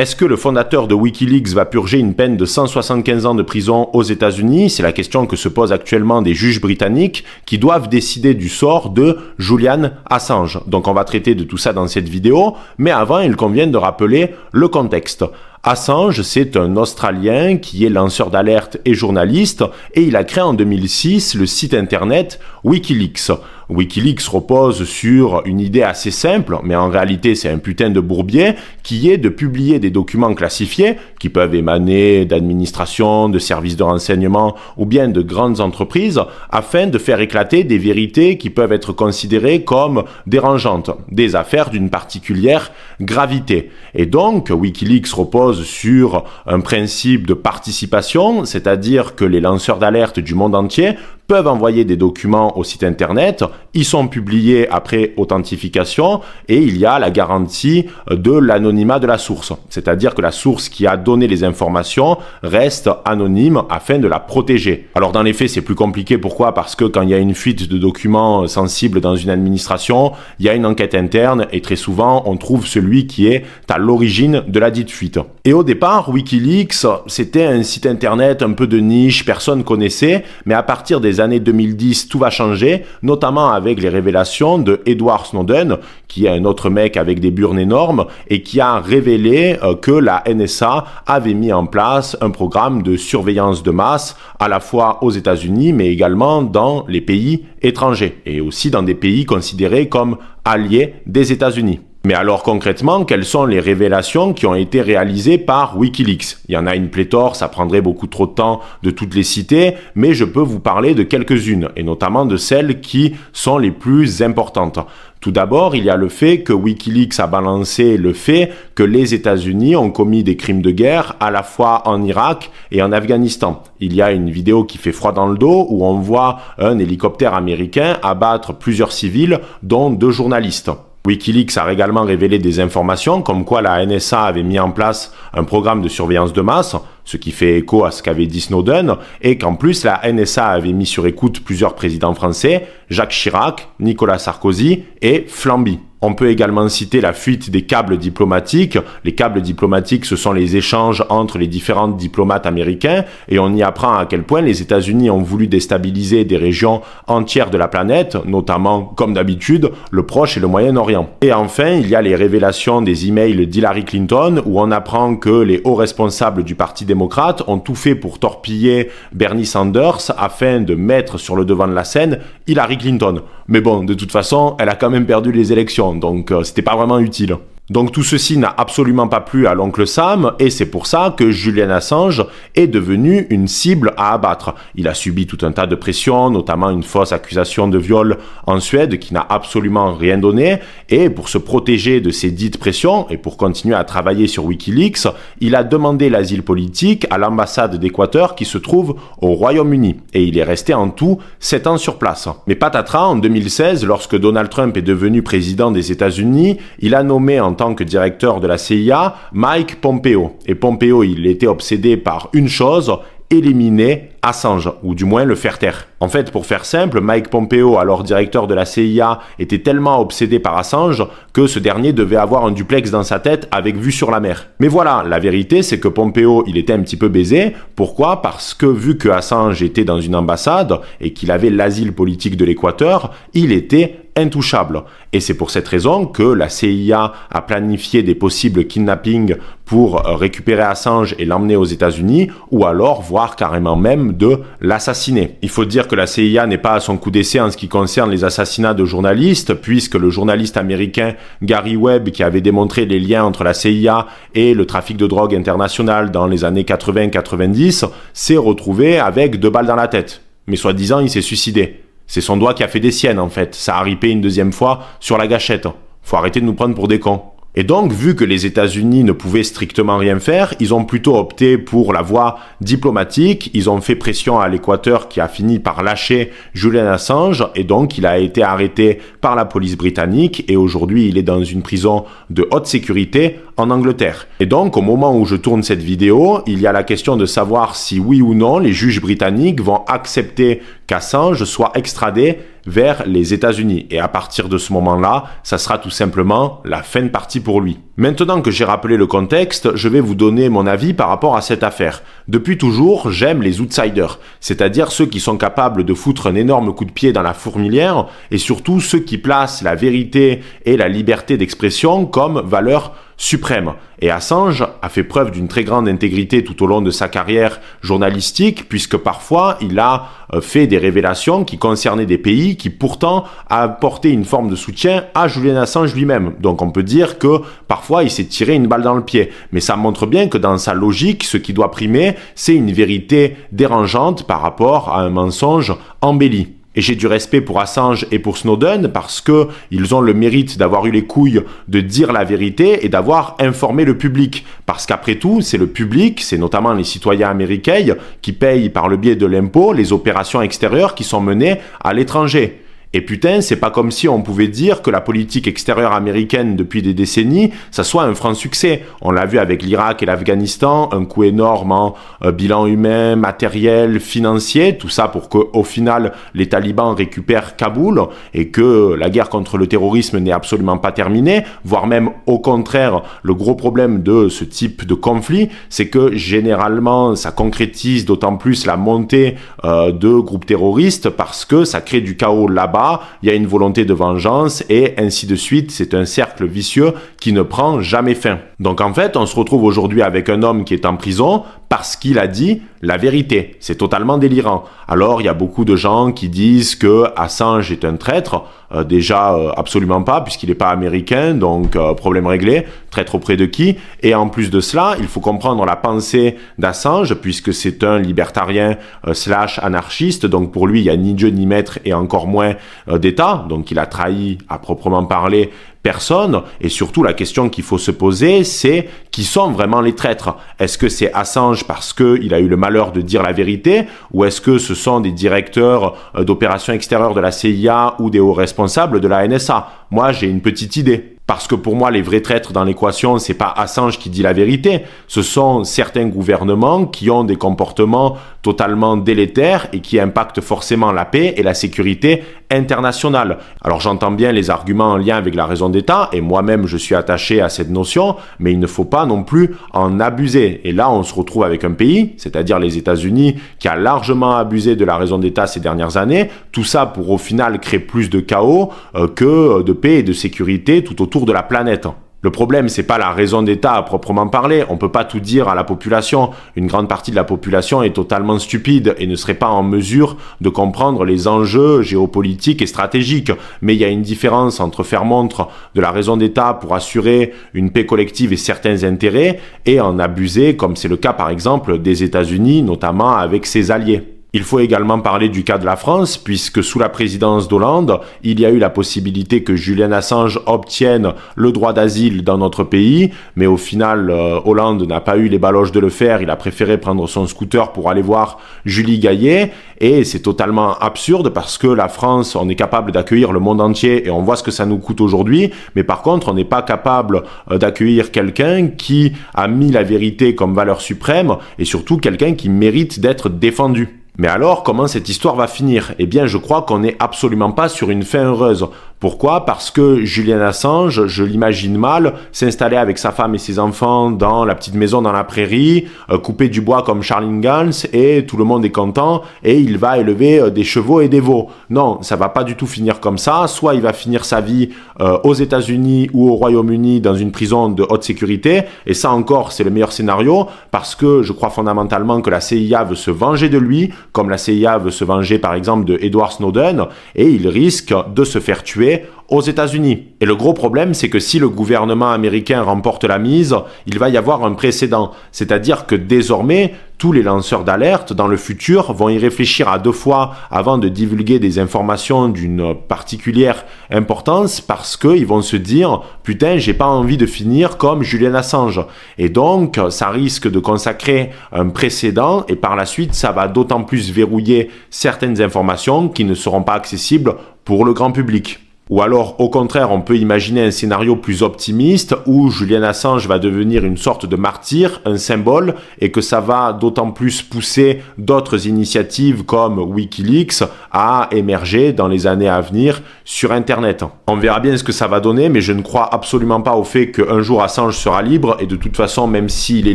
Est-ce que le fondateur de Wikileaks va purger une peine de 175 ans de prison aux États-Unis? C'est la question que se posent actuellement des juges britanniques qui doivent décider du sort de Julian Assange. Donc on va traiter de tout ça dans cette vidéo, mais avant il convient de rappeler le contexte. Assange, c'est un Australien qui est lanceur d'alerte et journaliste, et il a créé en 2006 le site internet Wikileaks. Wikileaks repose sur une idée assez simple, mais en réalité c'est un putain de bourbier, qui est de publier des documents classifiés, qui peuvent émaner d'administrations, de services de renseignement ou bien de grandes entreprises, afin de faire éclater des vérités qui peuvent être considérées comme dérangeantes, des affaires d'une particulière gravité. Et donc Wikileaks repose sur un principe de participation, c'est-à-dire que les lanceurs d'alerte du monde entier peuvent envoyer des documents au site internet, ils sont publiés après authentification et il y a la garantie de l'anonymat de la source. C'est-à-dire que la source qui a donné les informations reste anonyme afin de la protéger. Alors dans les faits, c'est plus compliqué. Pourquoi? Parce que quand il y a une fuite de documents sensibles dans une administration, il y a une enquête interne et très souvent, on trouve celui qui est à l'origine de la dite fuite. Et au départ, Wikileaks, c'était un site internet un peu de niche, personne connaissait, mais à partir des années 2010, tout va changer, notamment avec les révélations de Edward Snowden, qui est un autre mec avec des burnes énormes et qui a révélé euh, que la NSA avait mis en place un programme de surveillance de masse à la fois aux États-Unis mais également dans les pays étrangers et aussi dans des pays considérés comme alliés des États-Unis. Mais alors concrètement, quelles sont les révélations qui ont été réalisées par Wikileaks? Il y en a une pléthore, ça prendrait beaucoup trop de temps de toutes les citer, mais je peux vous parler de quelques-unes, et notamment de celles qui sont les plus importantes. Tout d'abord, il y a le fait que Wikileaks a balancé le fait que les États-Unis ont commis des crimes de guerre à la fois en Irak et en Afghanistan. Il y a une vidéo qui fait froid dans le dos où on voit un hélicoptère américain abattre plusieurs civils, dont deux journalistes. Wikileaks a également révélé des informations comme quoi la NSA avait mis en place un programme de surveillance de masse, ce qui fait écho à ce qu'avait dit Snowden, et qu'en plus la NSA avait mis sur écoute plusieurs présidents français, Jacques Chirac, Nicolas Sarkozy et Flamby. On peut également citer la fuite des câbles diplomatiques. Les câbles diplomatiques, ce sont les échanges entre les différents diplomates américains et on y apprend à quel point les États-Unis ont voulu déstabiliser des régions entières de la planète, notamment, comme d'habitude, le Proche et le Moyen-Orient. Et enfin, il y a les révélations des emails d'Hillary Clinton où on apprend que les hauts responsables du Parti démocrate ont tout fait pour torpiller Bernie Sanders afin de mettre sur le devant de la scène Hillary Clinton. Mais bon, de toute façon, elle a quand même perdu les élections donc euh, c'était pas vraiment utile. Donc tout ceci n'a absolument pas plu à l'oncle Sam et c'est pour ça que Julian Assange est devenu une cible à abattre. Il a subi tout un tas de pressions, notamment une fausse accusation de viol en Suède qui n'a absolument rien donné et pour se protéger de ces dites pressions et pour continuer à travailler sur Wikileaks, il a demandé l'asile politique à l'ambassade d'Équateur qui se trouve au Royaume-Uni et il est resté en tout 7 ans sur place. Mais patatras, en 2016, lorsque Donald Trump est devenu président des États-Unis, il a nommé en tant que directeur de la CIA, Mike Pompeo. Et Pompeo, il était obsédé par une chose, éliminer Assange, ou du moins le faire taire. En fait, pour faire simple, Mike Pompeo, alors directeur de la CIA, était tellement obsédé par Assange que ce dernier devait avoir un duplex dans sa tête avec vue sur la mer. Mais voilà, la vérité, c'est que Pompeo, il était un petit peu baisé. Pourquoi? Parce que vu que Assange était dans une ambassade et qu'il avait l'asile politique de l'Équateur, il était intouchable. Et c'est pour cette raison que la CIA a planifié des possibles kidnappings pour récupérer Assange et l'emmener aux États-Unis, ou alors voire carrément même de l'assassiner. Il faut dire que la CIA n'est pas à son coup d'essai en ce qui concerne les assassinats de journalistes, puisque le journaliste américain Gary Webb, qui avait démontré les liens entre la CIA et le trafic de drogue international dans les années 80-90, s'est retrouvé avec deux balles dans la tête. Mais soi-disant, il s'est suicidé. C'est son doigt qui a fait des siennes, en fait. Ça a ripé une deuxième fois sur la gâchette. Faut arrêter de nous prendre pour des cons. Et donc, vu que les États-Unis ne pouvaient strictement rien faire, ils ont plutôt opté pour la voie diplomatique. Ils ont fait pression à l'Équateur qui a fini par lâcher Julian Assange et donc il a été arrêté par la police britannique et aujourd'hui il est dans une prison de haute sécurité en Angleterre. Et donc, au moment où je tourne cette vidéo, il y a la question de savoir si oui ou non les juges britanniques vont accepter qu'Assange soit extradé vers les États-Unis. Et à partir de ce moment-là, ça sera tout simplement la fin de partie pour lui. Maintenant que j'ai rappelé le contexte, je vais vous donner mon avis par rapport à cette affaire. Depuis toujours, j'aime les outsiders, c'est-à-dire ceux qui sont capables de foutre un énorme coup de pied dans la fourmilière et surtout ceux qui placent la vérité et la liberté d'expression comme valeur suprême. Et Assange a fait preuve d'une très grande intégrité tout au long de sa carrière journalistique, puisque parfois il a euh, fait des révélations qui concernaient des pays qui pourtant apportaient une forme de soutien à Julian Assange lui-même. Donc on peut dire que parfois il s'est tiré une balle dans le pied. Mais ça montre bien que dans sa logique, ce qui doit primer, c'est une vérité dérangeante par rapport à un mensonge embelli. Et j'ai du respect pour Assange et pour Snowden parce que ils ont le mérite d'avoir eu les couilles de dire la vérité et d'avoir informé le public. Parce qu'après tout, c'est le public, c'est notamment les citoyens américains qui payent par le biais de l'impôt les opérations extérieures qui sont menées à l'étranger. Et putain, c'est pas comme si on pouvait dire que la politique extérieure américaine depuis des décennies, ça soit un franc succès. On l'a vu avec l'Irak et l'Afghanistan, un coût énorme en euh, bilan humain, matériel, financier, tout ça pour que au final les talibans récupèrent Kaboul et que la guerre contre le terrorisme n'est absolument pas terminée, voire même au contraire, le gros problème de ce type de conflit, c'est que généralement ça concrétise d'autant plus la montée euh, de groupes terroristes parce que ça crée du chaos là-bas il y a une volonté de vengeance et ainsi de suite. C'est un cercle vicieux qui ne prend jamais fin. Donc en fait, on se retrouve aujourd'hui avec un homme qui est en prison parce qu'il a dit la vérité. C'est totalement délirant. Alors il y a beaucoup de gens qui disent que Assange est un traître. Euh, déjà, euh, absolument pas, puisqu'il n'est pas américain, donc euh, problème réglé. Traître auprès de qui? Et en plus de cela, il faut comprendre la pensée d'Assange, puisque c'est un libertarien slash anarchiste. Donc pour lui, il n'y a ni Dieu ni maître et encore moins d'État. Donc il a trahi à proprement parler personne. Et surtout, la question qu'il faut se poser, c'est qui sont vraiment les traîtres? Est-ce que c'est Assange parce qu'il a eu le malheur de dire la vérité Ou est-ce que ce sont des directeurs euh, d'opérations extérieures de la CIA ou des hauts responsables de la NSA Moi, j'ai une petite idée. Parce que pour moi, les vrais traîtres dans l'équation, c'est pas Assange qui dit la vérité. Ce sont certains gouvernements qui ont des comportements totalement délétères et qui impactent forcément la paix et la sécurité internationale. Alors j'entends bien les arguments en lien avec la raison d'État et moi-même je suis attaché à cette notion, mais il ne faut pas non plus en abuser. Et là, on se retrouve avec un pays, c'est-à-dire les États-Unis, qui a largement abusé de la raison d'État ces dernières années. Tout ça pour au final créer plus de chaos euh, que de paix et de sécurité tout autour de la planète. Le problème, c'est pas la raison d'État à proprement parler. On peut pas tout dire à la population. Une grande partie de la population est totalement stupide et ne serait pas en mesure de comprendre les enjeux géopolitiques et stratégiques. Mais il y a une différence entre faire montre de la raison d'État pour assurer une paix collective et certains intérêts et en abuser, comme c'est le cas par exemple des États-Unis, notamment avec ses alliés. Il faut également parler du cas de la France, puisque sous la présidence d'Hollande, il y a eu la possibilité que Julian Assange obtienne le droit d'asile dans notre pays, mais au final, euh, Hollande n'a pas eu les baloches de le faire, il a préféré prendre son scooter pour aller voir Julie Gaillet, et c'est totalement absurde parce que la France, on est capable d'accueillir le monde entier et on voit ce que ça nous coûte aujourd'hui, mais par contre, on n'est pas capable euh, d'accueillir quelqu'un qui a mis la vérité comme valeur suprême, et surtout quelqu'un qui mérite d'être défendu. Mais alors, comment cette histoire va finir? Eh bien, je crois qu'on n'est absolument pas sur une fin heureuse. Pourquoi? Parce que Julian Assange, je l'imagine mal, s'installer avec sa femme et ses enfants dans la petite maison dans la prairie, euh, couper du bois comme Charlie Gans, et tout le monde est content, et il va élever euh, des chevaux et des veaux. Non, ça va pas du tout finir comme ça. Soit il va finir sa vie euh, aux États-Unis ou au Royaume-Uni dans une prison de haute sécurité, et ça encore, c'est le meilleur scénario, parce que je crois fondamentalement que la CIA veut se venger de lui, comme la CIA veut se venger par exemple de Edward Snowden, et il risque de se faire tuer aux États-Unis. Et le gros problème, c'est que si le gouvernement américain remporte la mise, il va y avoir un précédent. C'est-à-dire que désormais, tous les lanceurs d'alerte dans le futur vont y réfléchir à deux fois avant de divulguer des informations d'une particulière importance parce qu'ils vont se dire putain j'ai pas envie de finir comme Julian Assange et donc ça risque de consacrer un précédent et par la suite ça va d'autant plus verrouiller certaines informations qui ne seront pas accessibles pour le grand public. Ou alors, au contraire, on peut imaginer un scénario plus optimiste où Julian Assange va devenir une sorte de martyr, un symbole, et que ça va d'autant plus pousser d'autres initiatives comme Wikileaks à émerger dans les années à venir sur Internet. On verra bien ce que ça va donner, mais je ne crois absolument pas au fait qu'un jour Assange sera libre, et de toute façon, même s'il est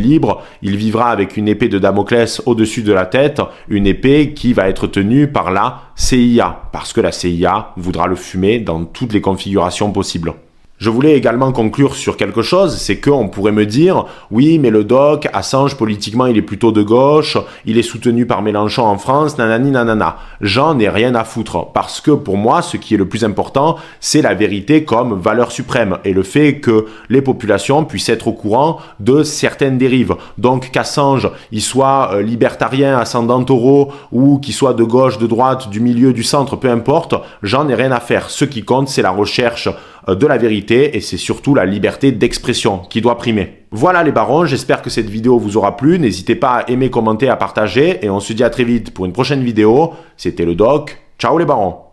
libre, il vivra avec une épée de Damoclès au-dessus de la tête, une épée qui va être tenue par la CIA, parce que la CIA voudra le fumer dans toutes les configurations possibles. Je voulais également conclure sur quelque chose, c'est qu'on pourrait me dire, oui, mais le doc, Assange, politiquement, il est plutôt de gauche, il est soutenu par Mélenchon en France, nanani nanana. J'en ai rien à foutre, parce que pour moi, ce qui est le plus important, c'est la vérité comme valeur suprême, et le fait que les populations puissent être au courant de certaines dérives. Donc qu'Assange, il soit euh, libertarien, ascendant taureau, ou qu'il soit de gauche, de droite, du milieu, du centre, peu importe, j'en ai rien à faire. Ce qui compte, c'est la recherche de la vérité et c'est surtout la liberté d'expression qui doit primer. Voilà les barons, j'espère que cette vidéo vous aura plu. N'hésitez pas à aimer, commenter, à partager et on se dit à très vite pour une prochaine vidéo. C'était le doc. Ciao les barons